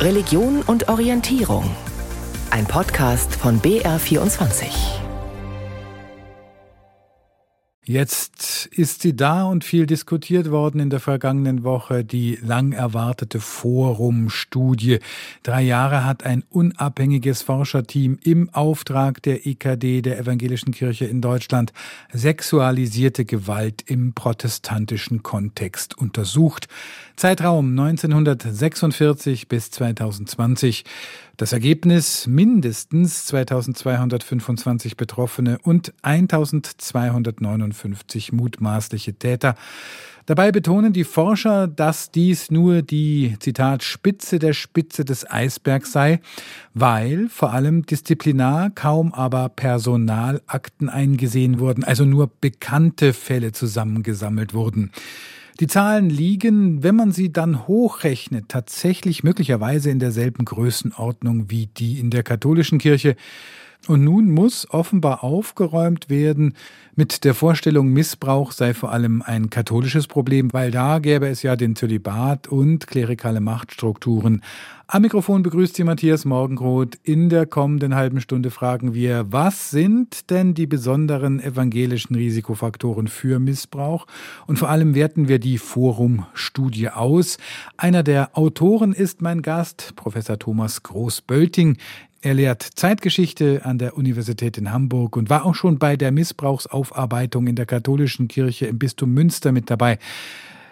Religion und Orientierung. Ein Podcast von BR24. Jetzt ist sie da und viel diskutiert worden in der vergangenen Woche, die lang erwartete Forum-Studie. Drei Jahre hat ein unabhängiges Forscherteam im Auftrag der EKD, der Evangelischen Kirche in Deutschland, sexualisierte Gewalt im protestantischen Kontext untersucht. Zeitraum 1946 bis 2020. Das Ergebnis mindestens 2225 Betroffene und 1259 mutmaßliche Täter. Dabei betonen die Forscher, dass dies nur die, Zitat, Spitze der Spitze des Eisbergs sei, weil vor allem disziplinar kaum aber Personalakten eingesehen wurden, also nur bekannte Fälle zusammengesammelt wurden. Die Zahlen liegen, wenn man sie dann hochrechnet, tatsächlich möglicherweise in derselben Größenordnung wie die in der katholischen Kirche. Und nun muss offenbar aufgeräumt werden mit der Vorstellung, Missbrauch sei vor allem ein katholisches Problem, weil da gäbe es ja den Zölibat und klerikale Machtstrukturen. Am Mikrofon begrüßt Sie Matthias Morgenroth. In der kommenden halben Stunde fragen wir, was sind denn die besonderen evangelischen Risikofaktoren für Missbrauch? Und vor allem werten wir die Forum-Studie aus. Einer der Autoren ist mein Gast, Professor Thomas Groß-Bölting. Er lehrt Zeitgeschichte an der Universität in Hamburg und war auch schon bei der Missbrauchsaufarbeitung in der katholischen Kirche im Bistum Münster mit dabei.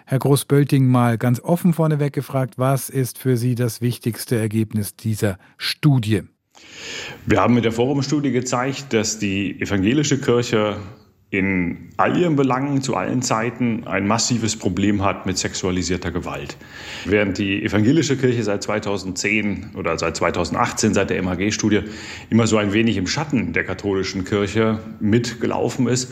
Herr Großbölting mal ganz offen vorneweg gefragt, was ist für Sie das wichtigste Ergebnis dieser Studie? Wir haben mit der Forumstudie gezeigt, dass die evangelische Kirche in all ihren Belangen zu allen Zeiten ein massives Problem hat mit sexualisierter Gewalt. Während die evangelische Kirche seit 2010 oder seit 2018, seit der MHG-Studie, immer so ein wenig im Schatten der katholischen Kirche mitgelaufen ist,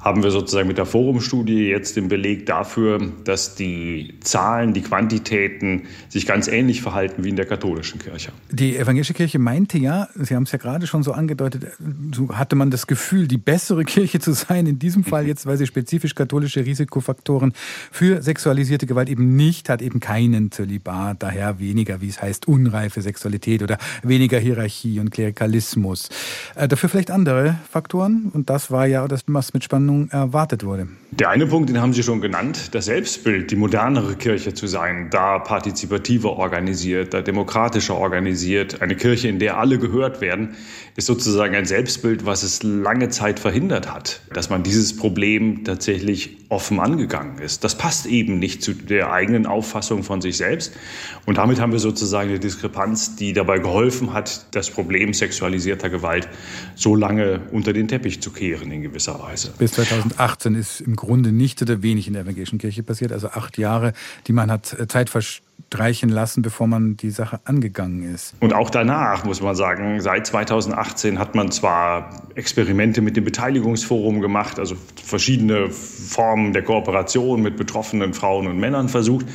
haben wir sozusagen mit der Forumstudie jetzt den Beleg dafür, dass die Zahlen, die Quantitäten sich ganz ähnlich verhalten wie in der katholischen Kirche. Die evangelische Kirche meinte ja, Sie haben es ja gerade schon so angedeutet, so hatte man das Gefühl, die bessere Kirche zu sein, in diesem Fall jetzt, weil sie spezifisch katholische Risikofaktoren für sexualisierte Gewalt eben nicht hat, eben keinen Zölibat, daher weniger, wie es heißt, unreife Sexualität oder weniger Hierarchie und Klerikalismus. Äh, dafür vielleicht andere Faktoren und das war ja das, was mit Spannung Ordnung erwartet wurde. Der eine Punkt, den haben Sie schon genannt, das Selbstbild, die modernere Kirche zu sein, da partizipativer organisiert, da demokratischer organisiert, eine Kirche, in der alle gehört werden, ist sozusagen ein Selbstbild, was es lange Zeit verhindert hat, dass man dieses Problem tatsächlich offen angegangen ist. Das passt eben nicht zu der eigenen Auffassung von sich selbst. Und damit haben wir sozusagen eine Diskrepanz, die dabei geholfen hat, das Problem sexualisierter Gewalt so lange unter den Teppich zu kehren in gewisser Weise. Bis 2018 ist im Grunde nicht oder wenig in der evangelischen Kirche passiert. Also acht Jahre, die man hat äh, Zeit verstreichen lassen, bevor man die Sache angegangen ist. Und auch danach muss man sagen, seit 2018 hat man zwar Experimente mit dem Beteiligungsforum gemacht, also verschiedene Formen der Kooperation mit betroffenen Frauen und Männern versucht.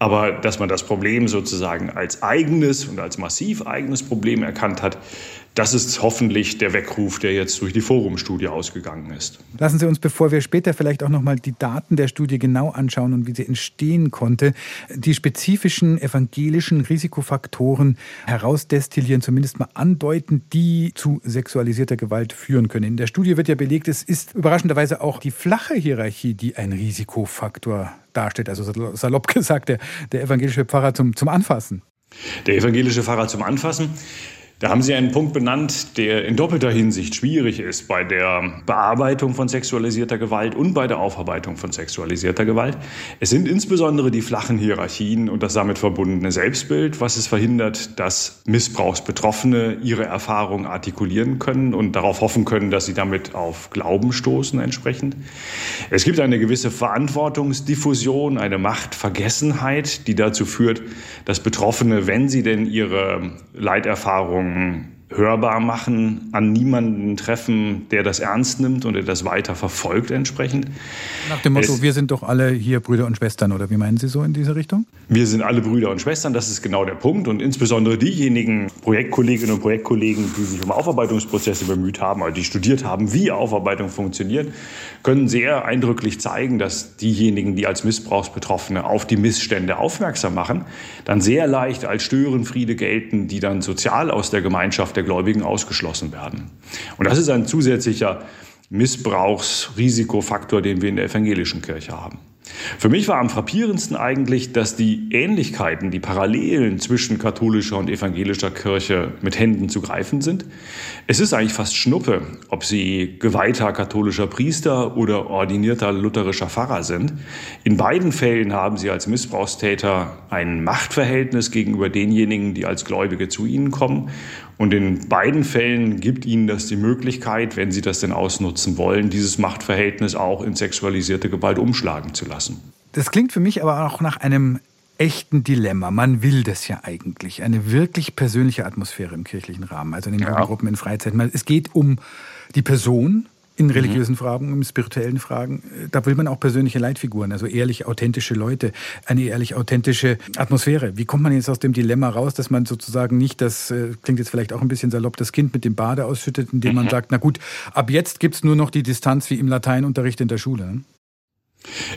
Aber dass man das Problem sozusagen als eigenes und als massiv eigenes Problem erkannt hat, das ist hoffentlich der Weckruf, der jetzt durch die Forumstudie ausgegangen ist. Lassen Sie uns, bevor wir später vielleicht auch noch mal die Daten der Studie genau anschauen und wie sie entstehen konnte, die spezifischen evangelischen Risikofaktoren herausdestillieren, zumindest mal andeuten, die zu sexualisierter Gewalt führen können. In der Studie wird ja belegt, es ist überraschenderweise auch die flache Hierarchie, die ein Risikofaktor darstellt. Also salopp gesagt, der, der evangelische Pfarrer zum, zum Anfassen. Der evangelische Pfarrer zum Anfassen. Da haben Sie einen Punkt benannt, der in doppelter Hinsicht schwierig ist bei der Bearbeitung von sexualisierter Gewalt und bei der Aufarbeitung von sexualisierter Gewalt. Es sind insbesondere die flachen Hierarchien und das damit verbundene Selbstbild, was es verhindert, dass Missbrauchsbetroffene ihre Erfahrung artikulieren können und darauf hoffen können, dass sie damit auf Glauben stoßen entsprechend. Es gibt eine gewisse Verantwortungsdiffusion, eine Machtvergessenheit, die dazu führt, dass Betroffene, wenn sie denn ihre Hmm. Hörbar machen, an niemanden treffen, der das ernst nimmt und der das weiter verfolgt entsprechend. Nach dem Motto, es, wir sind doch alle hier Brüder und Schwestern, oder wie meinen Sie so in diese Richtung? Wir sind alle Brüder und Schwestern, das ist genau der Punkt. Und insbesondere diejenigen Projektkolleginnen und Projektkollegen, die sich um Aufarbeitungsprozesse bemüht haben, also die studiert haben, wie Aufarbeitung funktioniert, können sehr eindrücklich zeigen, dass diejenigen, die als Missbrauchsbetroffene auf die Missstände aufmerksam machen, dann sehr leicht als Störenfriede gelten, die dann sozial aus der Gemeinschaft der Gläubigen ausgeschlossen werden. Und das ist ein zusätzlicher Missbrauchsrisikofaktor, den wir in der evangelischen Kirche haben. Für mich war am frappierendsten eigentlich, dass die Ähnlichkeiten, die Parallelen zwischen katholischer und evangelischer Kirche mit Händen zu greifen sind. Es ist eigentlich fast Schnuppe, ob sie geweihter katholischer Priester oder ordinierter lutherischer Pfarrer sind. In beiden Fällen haben sie als Missbrauchstäter ein Machtverhältnis gegenüber denjenigen, die als Gläubige zu ihnen kommen. Und in beiden Fällen gibt ihnen das die Möglichkeit, wenn sie das denn ausnutzen wollen, dieses Machtverhältnis auch in sexualisierte Gewalt umschlagen zu lassen. Das klingt für mich aber auch nach einem echten Dilemma. Man will das ja eigentlich. Eine wirklich persönliche Atmosphäre im kirchlichen Rahmen, also in den ja. Gruppen, in Freizeiten. Es geht um die Person, in mhm. religiösen mhm. Fragen, in spirituellen Fragen. Da will man auch persönliche Leitfiguren, also ehrlich authentische Leute, eine ehrlich authentische Atmosphäre. Wie kommt man jetzt aus dem Dilemma raus, dass man sozusagen nicht das, äh, klingt jetzt vielleicht auch ein bisschen salopp, das Kind mit dem Bade ausschüttet, indem man mhm. sagt, na gut, ab jetzt gibt's nur noch die Distanz wie im Lateinunterricht in der Schule.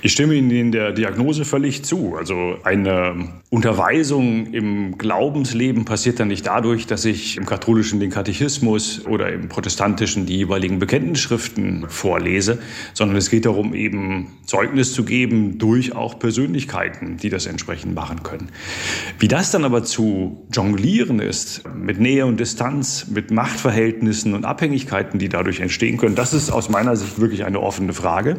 Ich stimme Ihnen in der Diagnose völlig zu. Also eine Unterweisung im Glaubensleben passiert dann nicht dadurch, dass ich im katholischen den Katechismus oder im protestantischen die jeweiligen Bekenntnisschriften vorlese, sondern es geht darum, eben Zeugnis zu geben durch auch Persönlichkeiten, die das entsprechend machen können. Wie das dann aber zu jonglieren ist, mit Nähe und Distanz, mit Machtverhältnissen und Abhängigkeiten, die dadurch entstehen können, das ist aus meiner Sicht wirklich eine offene Frage.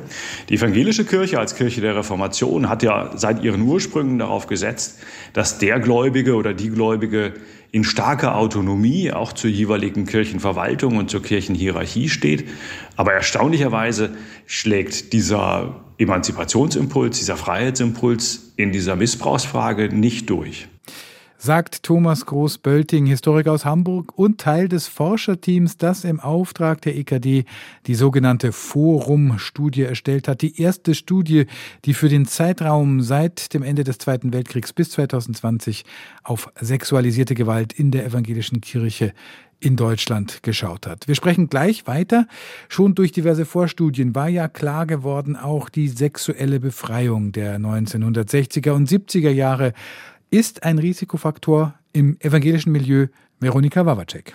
Die evangelische Kirche als Kirche der Reformation hat ja seit ihren Ursprüngen darauf gesetzt, dass der Gläubige oder die Gläubige in starker Autonomie auch zur jeweiligen Kirchenverwaltung und zur Kirchenhierarchie steht. Aber erstaunlicherweise schlägt dieser Emanzipationsimpuls, dieser Freiheitsimpuls in dieser Missbrauchsfrage nicht durch sagt Thomas Groß-Bölting, Historiker aus Hamburg und Teil des Forscherteams, das im Auftrag der EKD die sogenannte Forum-Studie erstellt hat. Die erste Studie, die für den Zeitraum seit dem Ende des Zweiten Weltkriegs bis 2020 auf sexualisierte Gewalt in der evangelischen Kirche in Deutschland geschaut hat. Wir sprechen gleich weiter. Schon durch diverse Vorstudien war ja klar geworden, auch die sexuelle Befreiung der 1960er und 70er Jahre ist ein Risikofaktor im evangelischen Milieu Veronika Wawacek.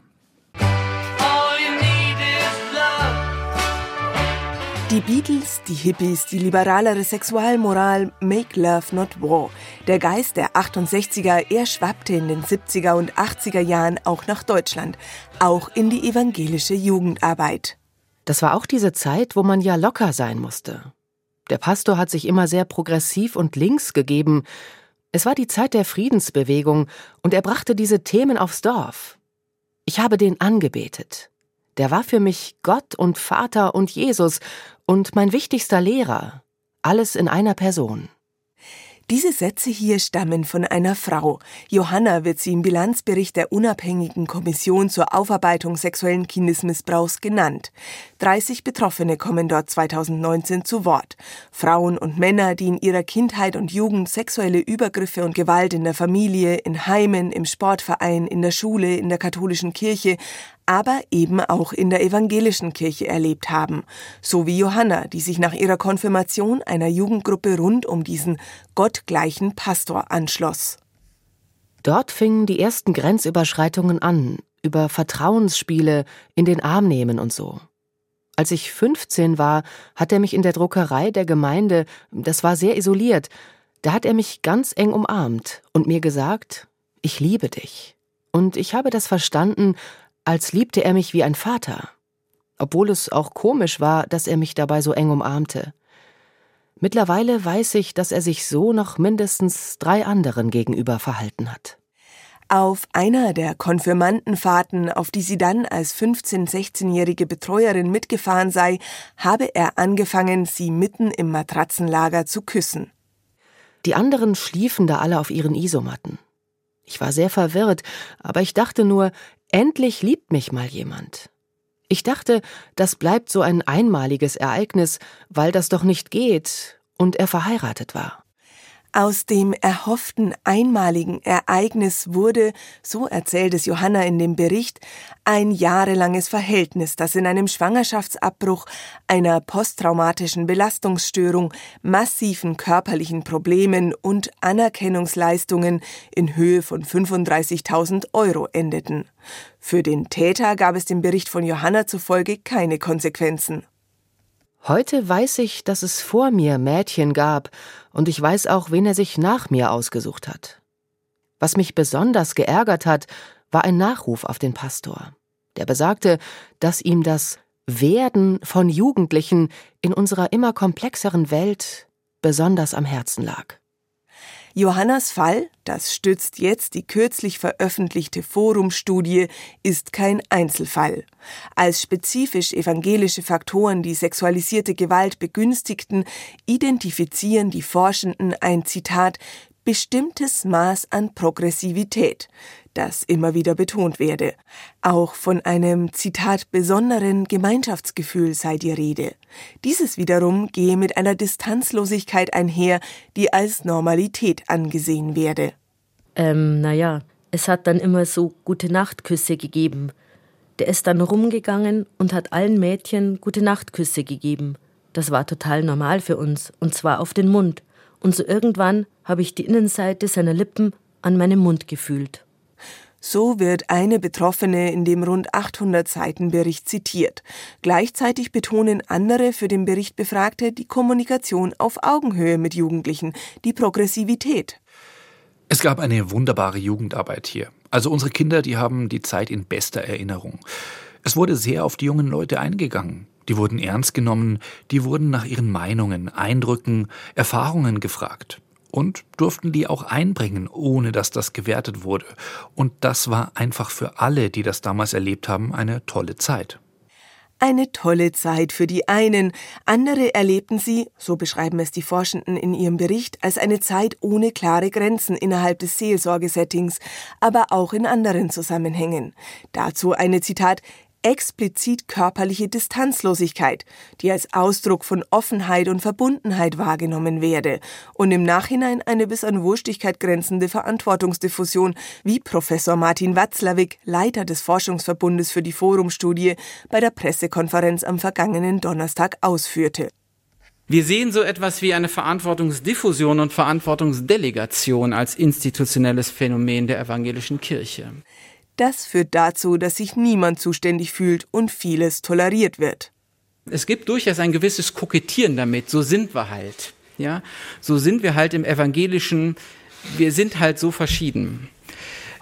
Die Beatles, die Hippies, die liberalere Sexualmoral, Make Love Not War. Der Geist der 68er, er schwappte in den 70er und 80er Jahren auch nach Deutschland, auch in die evangelische Jugendarbeit. Das war auch diese Zeit, wo man ja locker sein musste. Der Pastor hat sich immer sehr progressiv und links gegeben, es war die Zeit der Friedensbewegung und er brachte diese Themen aufs Dorf. Ich habe den angebetet. Der war für mich Gott und Vater und Jesus und mein wichtigster Lehrer. Alles in einer Person. Diese Sätze hier stammen von einer Frau. Johanna wird sie im Bilanzbericht der unabhängigen Kommission zur Aufarbeitung sexuellen Kindesmissbrauchs genannt. 30 Betroffene kommen dort 2019 zu Wort. Frauen und Männer, die in ihrer Kindheit und Jugend sexuelle Übergriffe und Gewalt in der Familie, in Heimen, im Sportverein, in der Schule, in der katholischen Kirche, aber eben auch in der evangelischen Kirche erlebt haben, so wie Johanna, die sich nach ihrer Konfirmation einer Jugendgruppe rund um diesen gottgleichen Pastor anschloss. Dort fingen die ersten Grenzüberschreitungen an, über Vertrauensspiele, in den Arm nehmen und so. Als ich 15 war, hat er mich in der Druckerei der Gemeinde, das war sehr isoliert, da hat er mich ganz eng umarmt und mir gesagt, ich liebe dich. Und ich habe das verstanden, als liebte er mich wie ein Vater, obwohl es auch komisch war, dass er mich dabei so eng umarmte. Mittlerweile weiß ich, dass er sich so noch mindestens drei anderen gegenüber verhalten hat. Auf einer der Konfirmandenfahrten, auf die sie dann als 15-, 16-jährige Betreuerin mitgefahren sei, habe er angefangen, sie mitten im Matratzenlager zu küssen. Die anderen schliefen da alle auf ihren Isomatten. Ich war sehr verwirrt, aber ich dachte nur, Endlich liebt mich mal jemand. Ich dachte, das bleibt so ein einmaliges Ereignis, weil das doch nicht geht und er verheiratet war. Aus dem erhofften einmaligen Ereignis wurde, so erzählt es Johanna in dem Bericht, ein jahrelanges Verhältnis, das in einem Schwangerschaftsabbruch, einer posttraumatischen Belastungsstörung, massiven körperlichen Problemen und Anerkennungsleistungen in Höhe von 35.000 Euro endeten. Für den Täter gab es dem Bericht von Johanna zufolge keine Konsequenzen. Heute weiß ich, dass es vor mir Mädchen gab, und ich weiß auch, wen er sich nach mir ausgesucht hat. Was mich besonders geärgert hat, war ein Nachruf auf den Pastor, der besagte, dass ihm das Werden von Jugendlichen in unserer immer komplexeren Welt besonders am Herzen lag. Johannas Fall, das stützt jetzt die kürzlich veröffentlichte Forumstudie, ist kein Einzelfall. Als spezifisch evangelische Faktoren die sexualisierte Gewalt begünstigten, identifizieren die Forschenden ein Zitat bestimmtes Maß an Progressivität, das immer wieder betont werde. Auch von einem, Zitat, besonderen Gemeinschaftsgefühl sei die Rede. Dieses wiederum gehe mit einer Distanzlosigkeit einher, die als Normalität angesehen werde. Ähm, naja, es hat dann immer so gute Nachtküsse gegeben. Der ist dann rumgegangen und hat allen Mädchen gute Nachtküsse gegeben. Das war total normal für uns, und zwar auf den Mund. Und so irgendwann habe ich die Innenseite seiner Lippen an meinem Mund gefühlt. So wird eine Betroffene in dem rund 800 Seiten Bericht zitiert. Gleichzeitig betonen andere für den Bericht Befragte die Kommunikation auf Augenhöhe mit Jugendlichen, die Progressivität. Es gab eine wunderbare Jugendarbeit hier. Also unsere Kinder, die haben die Zeit in bester Erinnerung. Es wurde sehr auf die jungen Leute eingegangen. Die wurden ernst genommen, die wurden nach ihren Meinungen, Eindrücken, Erfahrungen gefragt und durften die auch einbringen, ohne dass das gewertet wurde. Und das war einfach für alle, die das damals erlebt haben, eine tolle Zeit. Eine tolle Zeit für die einen, andere erlebten sie, so beschreiben es die Forschenden in ihrem Bericht, als eine Zeit ohne klare Grenzen innerhalb des Seelsorgesettings, aber auch in anderen Zusammenhängen. Dazu eine Zitat explizit körperliche Distanzlosigkeit, die als Ausdruck von Offenheit und Verbundenheit wahrgenommen werde und im Nachhinein eine bis an Wurstigkeit grenzende Verantwortungsdiffusion, wie Professor Martin Watzlawick, Leiter des Forschungsverbundes für die Forumstudie, bei der Pressekonferenz am vergangenen Donnerstag ausführte. Wir sehen so etwas wie eine Verantwortungsdiffusion und Verantwortungsdelegation als institutionelles Phänomen der evangelischen Kirche. Das führt dazu, dass sich niemand zuständig fühlt und vieles toleriert wird. Es gibt durchaus ein gewisses Kokettieren damit. So sind wir halt. Ja, so sind wir halt im evangelischen. Wir sind halt so verschieden.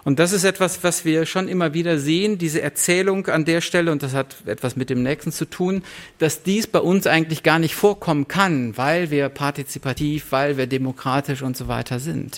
Und das ist etwas, was wir schon immer wieder sehen, diese Erzählung an der Stelle, und das hat etwas mit dem nächsten zu tun, dass dies bei uns eigentlich gar nicht vorkommen kann, weil wir partizipativ, weil wir demokratisch und so weiter sind.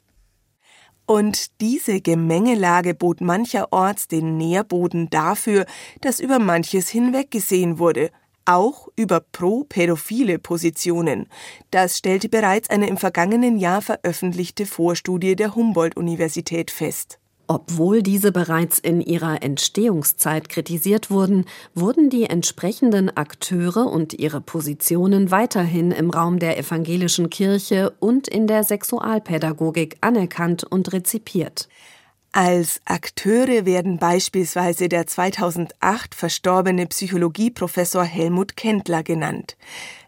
Und diese Gemengelage bot mancherorts den Nährboden dafür, dass über manches hinweggesehen wurde, auch über pro-pädophile Positionen. Das stellte bereits eine im vergangenen Jahr veröffentlichte Vorstudie der Humboldt-Universität fest. Obwohl diese bereits in ihrer Entstehungszeit kritisiert wurden, wurden die entsprechenden Akteure und ihre Positionen weiterhin im Raum der evangelischen Kirche und in der Sexualpädagogik anerkannt und rezipiert. Als Akteure werden beispielsweise der 2008 verstorbene Psychologieprofessor Helmut Kendler genannt.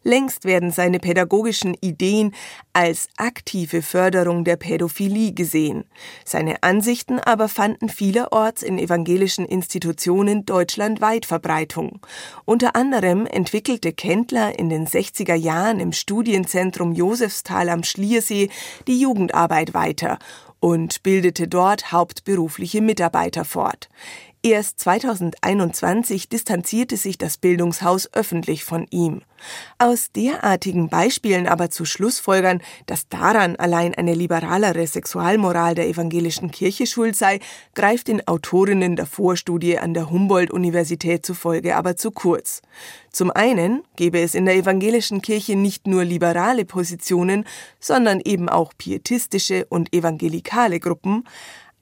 Längst werden seine pädagogischen Ideen als aktive Förderung der Pädophilie gesehen. Seine Ansichten aber fanden vielerorts in evangelischen Institutionen deutschlandweit Verbreitung. Unter anderem entwickelte Kendler in den 60er Jahren im Studienzentrum Josefsthal am Schliersee die Jugendarbeit weiter und bildete dort hauptberufliche Mitarbeiter fort. Erst 2021 distanzierte sich das Bildungshaus öffentlich von ihm. Aus derartigen Beispielen aber zu Schlussfolgern, dass daran allein eine liberalere Sexualmoral der evangelischen Kirche schuld sei, greift den Autorinnen der Vorstudie an der Humboldt-Universität zufolge aber zu kurz. Zum einen gebe es in der evangelischen Kirche nicht nur liberale Positionen, sondern eben auch pietistische und evangelikale Gruppen,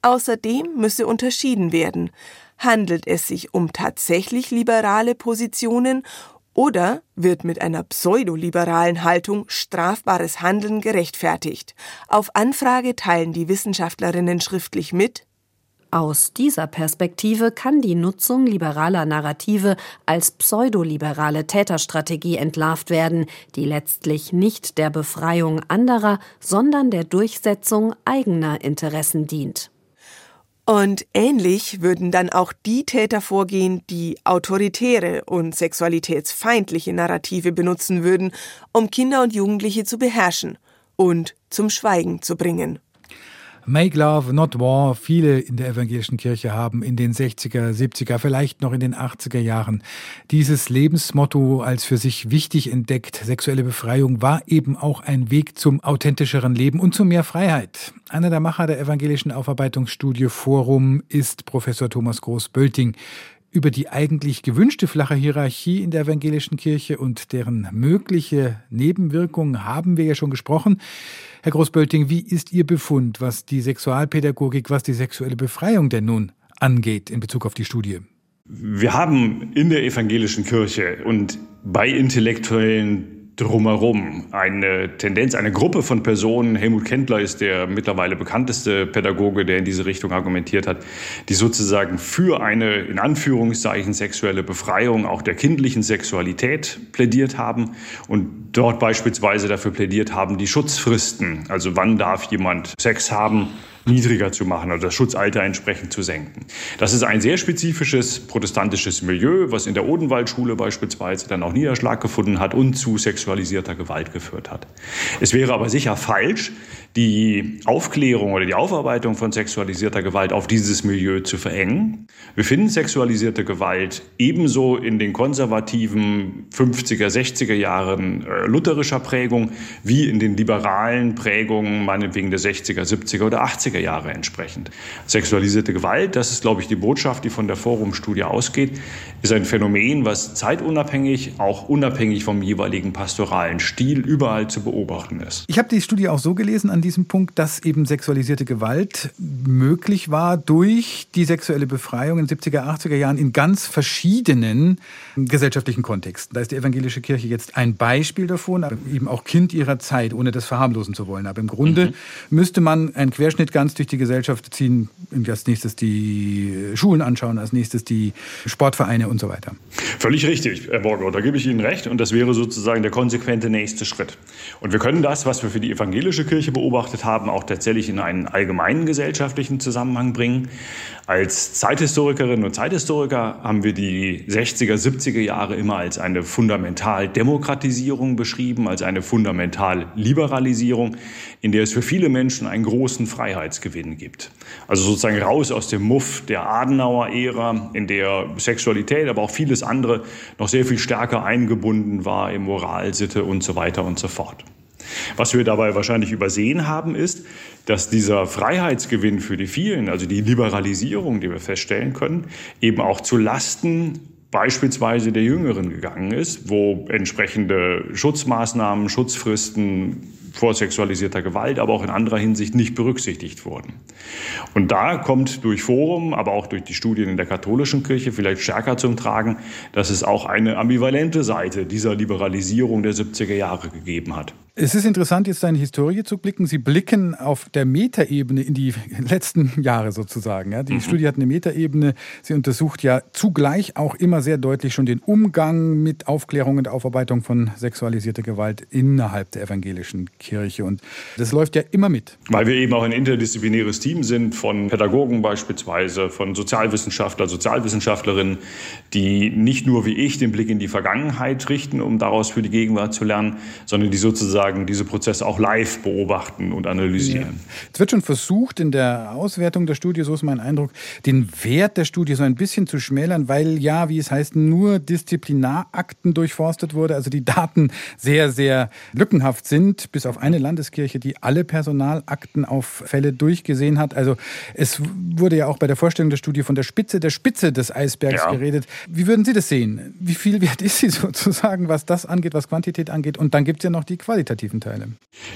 Außerdem müsse unterschieden werden, handelt es sich um tatsächlich liberale Positionen oder wird mit einer pseudoliberalen Haltung strafbares Handeln gerechtfertigt? Auf Anfrage teilen die Wissenschaftlerinnen schriftlich mit, aus dieser Perspektive kann die Nutzung liberaler Narrative als pseudoliberale Täterstrategie entlarvt werden, die letztlich nicht der Befreiung anderer, sondern der Durchsetzung eigener Interessen dient. Und ähnlich würden dann auch die Täter vorgehen, die autoritäre und sexualitätsfeindliche Narrative benutzen würden, um Kinder und Jugendliche zu beherrschen und zum Schweigen zu bringen. Make Love, Not War. Viele in der evangelischen Kirche haben in den 60er, 70er, vielleicht noch in den 80er Jahren dieses Lebensmotto als für sich wichtig entdeckt. Sexuelle Befreiung war eben auch ein Weg zum authentischeren Leben und zu mehr Freiheit. Einer der Macher der evangelischen Aufarbeitungsstudie Forum ist Professor Thomas Groß-Bölting. Über die eigentlich gewünschte flache Hierarchie in der evangelischen Kirche und deren mögliche Nebenwirkungen haben wir ja schon gesprochen. Herr Großbölting, wie ist Ihr Befund, was die Sexualpädagogik, was die sexuelle Befreiung denn nun angeht in Bezug auf die Studie? Wir haben in der evangelischen Kirche und bei Intellektuellen drumherum. Eine Tendenz, eine Gruppe von Personen, Helmut Kendler ist der mittlerweile bekannteste Pädagoge, der in diese Richtung argumentiert hat, die sozusagen für eine in Anführungszeichen sexuelle Befreiung auch der kindlichen Sexualität plädiert haben und dort beispielsweise dafür plädiert haben, die Schutzfristen, also wann darf jemand Sex haben, niedriger zu machen, also das Schutzalter entsprechend zu senken. Das ist ein sehr spezifisches protestantisches Milieu, was in der Odenwaldschule beispielsweise dann auch Niederschlag gefunden hat und zu sexualisierter Gewalt geführt hat. Es wäre aber sicher falsch, die Aufklärung oder die Aufarbeitung von sexualisierter Gewalt auf dieses Milieu zu verengen. Wir finden sexualisierte Gewalt ebenso in den konservativen 50er, 60er Jahren äh, lutherischer Prägung wie in den liberalen Prägungen meinetwegen der 60er, 70er oder 80er Jahre entsprechend. Sexualisierte Gewalt, das ist, glaube ich, die Botschaft, die von der Forumstudie ausgeht, ist ein Phänomen, was zeitunabhängig, auch unabhängig vom jeweiligen pastoralen Stil überall zu beobachten ist. Ich habe die Studie auch so gelesen, an diesem Punkt, dass eben sexualisierte Gewalt möglich war durch die sexuelle Befreiung in den 70er, 80er Jahren in ganz verschiedenen gesellschaftlichen Kontexten. Da ist die evangelische Kirche jetzt ein Beispiel davon, aber eben auch Kind ihrer Zeit, ohne das verharmlosen zu wollen. Aber im Grunde mhm. müsste man einen Querschnitt ganz durch die Gesellschaft ziehen, als nächstes die Schulen anschauen, als nächstes die Sportvereine und so weiter. Völlig richtig, Herr Borgo, da gebe ich Ihnen recht. Und das wäre sozusagen der konsequente nächste Schritt. Und wir können das, was wir für die evangelische Kirche beobachten, beobachtet haben, auch tatsächlich in einen allgemeinen gesellschaftlichen Zusammenhang bringen. Als Zeithistorikerinnen und Zeithistoriker haben wir die 60er, 70er Jahre immer als eine Fundamentaldemokratisierung beschrieben, als eine Fundamentalliberalisierung, in der es für viele Menschen einen großen Freiheitsgewinn gibt. Also sozusagen raus aus dem Muff der Adenauer-Ära, in der Sexualität, aber auch vieles andere noch sehr viel stärker eingebunden war in Moralsitte und so weiter und so fort. Was wir dabei wahrscheinlich übersehen haben, ist, dass dieser Freiheitsgewinn für die vielen, also die Liberalisierung, die wir feststellen können, eben auch zu Lasten beispielsweise der Jüngeren gegangen ist, wo entsprechende Schutzmaßnahmen, Schutzfristen vor sexualisierter Gewalt, aber auch in anderer Hinsicht nicht berücksichtigt wurden. Und da kommt durch Forum, aber auch durch die Studien in der katholischen Kirche vielleicht stärker zum Tragen, dass es auch eine ambivalente Seite dieser Liberalisierung der 70er Jahre gegeben hat. Es ist interessant, jetzt seine Historie zu blicken. Sie blicken auf der Metaebene in die letzten Jahre sozusagen. Ja, die mhm. Studie hat eine Metaebene. Sie untersucht ja zugleich auch immer sehr deutlich schon den Umgang mit Aufklärung und Aufarbeitung von sexualisierter Gewalt innerhalb der evangelischen Kirche. Und das läuft ja immer mit. Weil wir eben auch ein interdisziplinäres Team sind von Pädagogen beispielsweise, von Sozialwissenschaftler, Sozialwissenschaftlerinnen, die nicht nur wie ich den Blick in die Vergangenheit richten, um daraus für die Gegenwart zu lernen, sondern die sozusagen sozusagen diese Prozesse auch live beobachten und analysieren. Ja. Es wird schon versucht, in der Auswertung der Studie, so ist mein Eindruck, den Wert der Studie so ein bisschen zu schmälern, weil ja, wie es heißt, nur Disziplinarakten durchforstet wurde, also die Daten sehr, sehr lückenhaft sind, bis auf eine Landeskirche, die alle Personalakten auf Fälle durchgesehen hat. Also es wurde ja auch bei der Vorstellung der Studie von der Spitze der Spitze des Eisbergs ja. geredet. Wie würden Sie das sehen? Wie viel wert ist sie sozusagen, was das angeht, was Quantität angeht? Und dann gibt es ja noch die Qualität. Qualitativen Teile?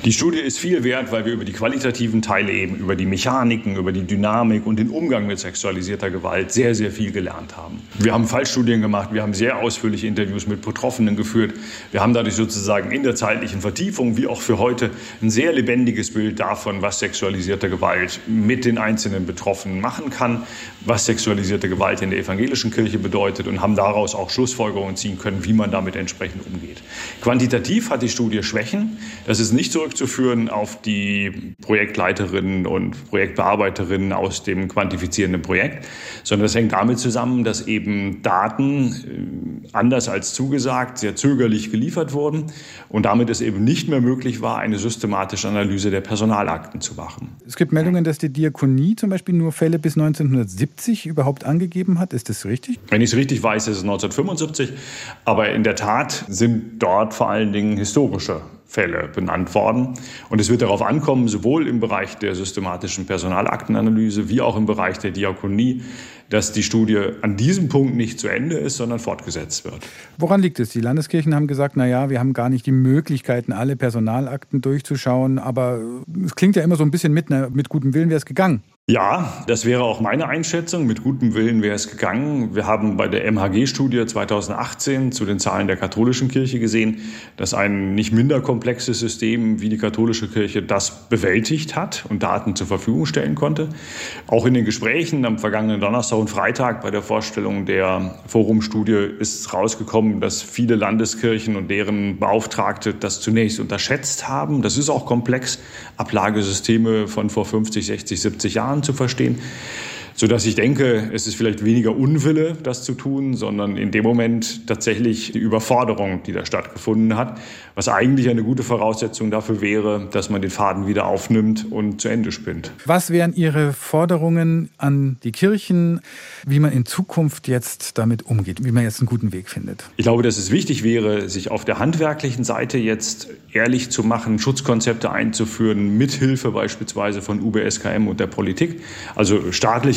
Die Studie ist viel wert, weil wir über die qualitativen Teile eben, über die Mechaniken, über die Dynamik und den Umgang mit sexualisierter Gewalt sehr, sehr viel gelernt haben. Wir haben Fallstudien gemacht, wir haben sehr ausführliche Interviews mit Betroffenen geführt. Wir haben dadurch sozusagen in der zeitlichen Vertiefung, wie auch für heute, ein sehr lebendiges Bild davon, was sexualisierte Gewalt mit den einzelnen Betroffenen machen kann, was sexualisierte Gewalt in der evangelischen Kirche bedeutet und haben daraus auch Schlussfolgerungen ziehen können, wie man damit entsprechend umgeht. Quantitativ hat die Studie Schwächen. Das ist nicht zurückzuführen auf die Projektleiterinnen und Projektbearbeiterinnen aus dem quantifizierenden Projekt, sondern das hängt damit zusammen, dass eben Daten äh, anders als zugesagt sehr zögerlich geliefert wurden und damit es eben nicht mehr möglich war, eine systematische Analyse der Personalakten zu machen. Es gibt Meldungen, dass die Diakonie zum Beispiel nur Fälle bis 1970 überhaupt angegeben hat. Ist das richtig? Wenn ich es richtig weiß, ist es 1975. Aber in der Tat sind dort vor allen Dingen historische Fälle benannt worden. Und es wird darauf ankommen, sowohl im Bereich der systematischen Personalaktenanalyse wie auch im Bereich der Diakonie, dass die Studie an diesem Punkt nicht zu Ende ist, sondern fortgesetzt wird. Woran liegt es? Die Landeskirchen haben gesagt, na ja, wir haben gar nicht die Möglichkeiten, alle Personalakten durchzuschauen, aber es klingt ja immer so ein bisschen mit, na, mit gutem Willen wäre es gegangen. Ja, das wäre auch meine Einschätzung. Mit gutem Willen wäre es gegangen. Wir haben bei der MHG-Studie 2018 zu den Zahlen der katholischen Kirche gesehen, dass ein nicht minder komplexes System wie die katholische Kirche das bewältigt hat und Daten zur Verfügung stellen konnte. Auch in den Gesprächen am vergangenen Donnerstag und Freitag bei der Vorstellung der Forumstudie ist rausgekommen, dass viele Landeskirchen und deren Beauftragte das zunächst unterschätzt haben. Das ist auch komplex. Ablagesysteme von vor 50, 60, 70 Jahren Jahren zu verstehen sodass ich denke, es ist vielleicht weniger Unwille, das zu tun, sondern in dem Moment tatsächlich die Überforderung, die da stattgefunden hat, was eigentlich eine gute Voraussetzung dafür wäre, dass man den Faden wieder aufnimmt und zu Ende spinnt. Was wären Ihre Forderungen an die Kirchen, wie man in Zukunft jetzt damit umgeht, wie man jetzt einen guten Weg findet? Ich glaube, dass es wichtig wäre, sich auf der handwerklichen Seite jetzt ehrlich zu machen, Schutzkonzepte einzuführen, mithilfe beispielsweise von UBSKM und der Politik, also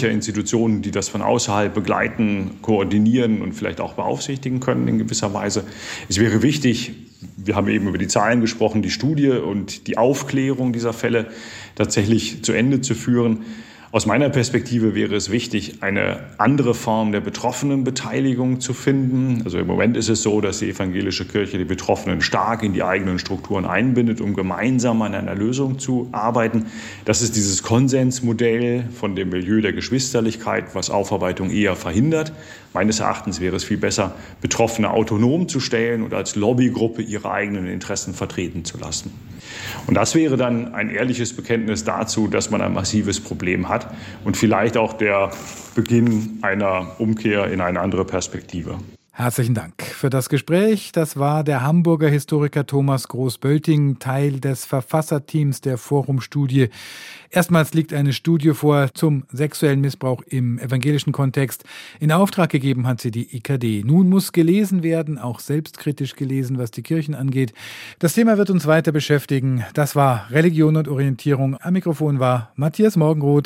staatlicher Institutionen, die das von außerhalb begleiten, koordinieren und vielleicht auch beaufsichtigen können in gewisser Weise. Es wäre wichtig, wir haben eben über die Zahlen gesprochen, die Studie und die Aufklärung dieser Fälle tatsächlich zu Ende zu führen. Aus meiner Perspektive wäre es wichtig, eine andere Form der Betroffenenbeteiligung zu finden. Also im Moment ist es so, dass die evangelische Kirche die Betroffenen stark in die eigenen Strukturen einbindet, um gemeinsam an einer Lösung zu arbeiten. Das ist dieses Konsensmodell von dem Milieu der Geschwisterlichkeit, was Aufarbeitung eher verhindert. Meines Erachtens wäre es viel besser, Betroffene autonom zu stellen und als Lobbygruppe ihre eigenen Interessen vertreten zu lassen. Und das wäre dann ein ehrliches Bekenntnis dazu, dass man ein massives Problem hat und vielleicht auch der Beginn einer Umkehr in eine andere Perspektive. Herzlichen Dank für das Gespräch. Das war der Hamburger Historiker Thomas Groß-Bölting, Teil des Verfasserteams der Forumstudie. Erstmals liegt eine Studie vor zum sexuellen Missbrauch im evangelischen Kontext. In Auftrag gegeben hat sie die IKD. Nun muss gelesen werden, auch selbstkritisch gelesen, was die Kirchen angeht. Das Thema wird uns weiter beschäftigen. Das war Religion und Orientierung. Am Mikrofon war Matthias Morgenroth.